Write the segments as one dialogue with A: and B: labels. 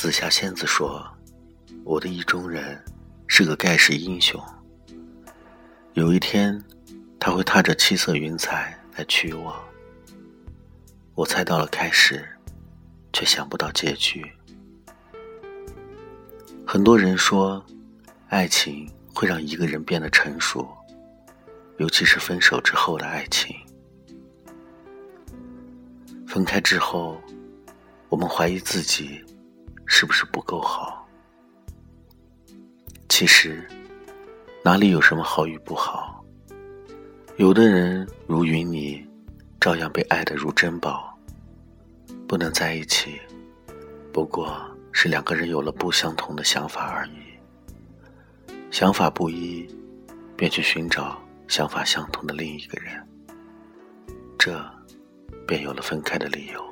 A: 紫霞仙子说：“我的意中人是个盖世英雄。有一天，他会踏着七色云彩来娶我。”我猜到了开始，却想不到结局。很多人说，爱情会让一个人变得成熟，尤其是分手之后的爱情。分开之后，我们怀疑自己是不是不够好。其实，哪里有什么好与不好？有的人如云泥，照样被爱得如珍宝。不能在一起，不过是两个人有了不相同的想法而已。想法不一，便去寻找想法相同的另一个人，这便有了分开的理由。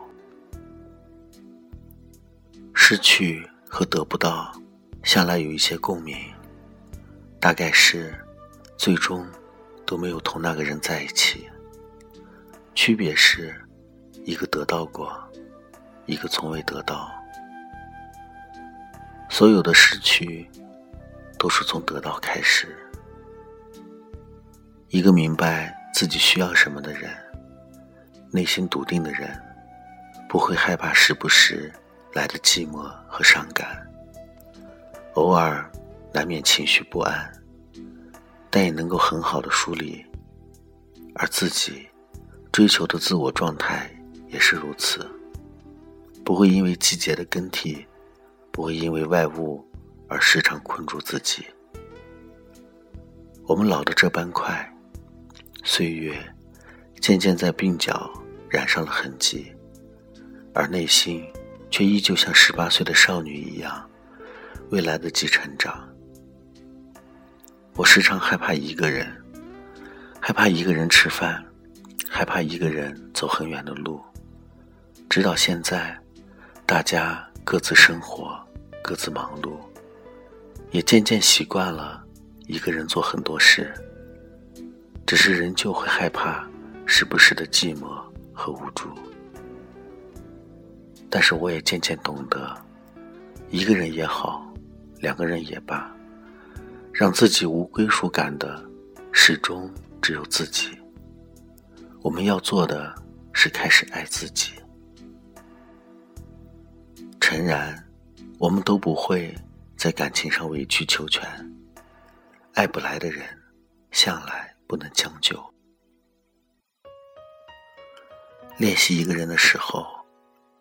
A: 失去和得不到，向来有一些共鸣，大概是最终都没有同那个人在一起。区别是，一个得到过。一个从未得到，所有的失去都是从得到开始。一个明白自己需要什么的人，内心笃定的人，不会害怕时不时来的寂寞和伤感。偶尔难免情绪不安，但也能够很好的梳理。而自己追求的自我状态也是如此。不会因为季节的更替，不会因为外物而时常困住自己。我们老的这般快，岁月渐渐在鬓角染上了痕迹，而内心却依旧像十八岁的少女一样，未来得及成长。我时常害怕一个人，害怕一个人吃饭，害怕一个人走很远的路，直到现在。大家各自生活，各自忙碌，也渐渐习惯了一个人做很多事。只是仍旧会害怕时不时的寂寞和无助。但是我也渐渐懂得，一个人也好，两个人也罢，让自己无归属感的，始终只有自己。我们要做的是开始爱自己。诚然，我们都不会在感情上委曲求全。爱不来的人，向来不能将就。练习一个人的时候，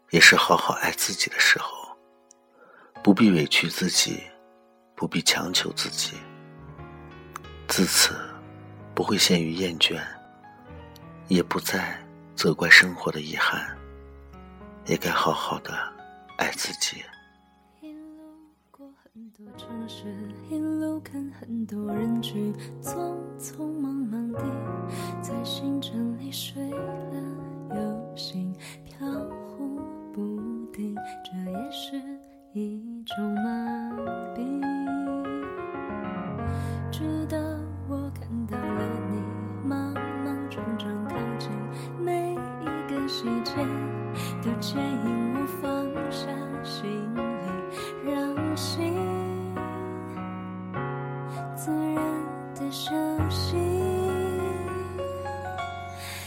A: 也是好好爱自己的时候。不必委屈自己，不必强求自己。自此，不会陷于厌倦，也不再责怪生活的遗憾，也该好好的。爱自己。
B: 过很多城市，一路看很多人群，匆匆忙忙地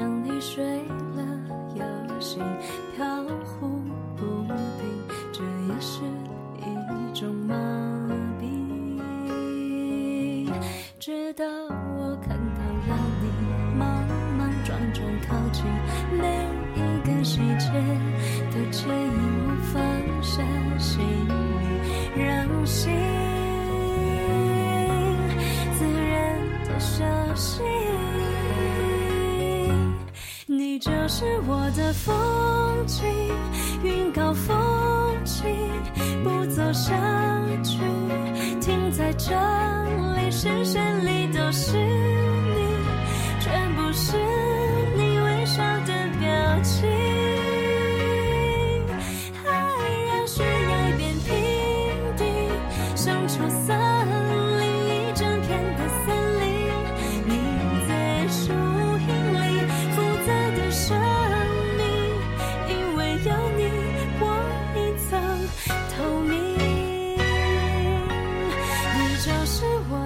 B: 像你睡了又醒飘忽不定这也是一种麻痹直到我看到了你莽莽撞撞靠近。每一个细节都牵引我放下行李让心自然的休息你就是我的风景，云高风轻，不走下去，停在这里，视线里都是你，全部是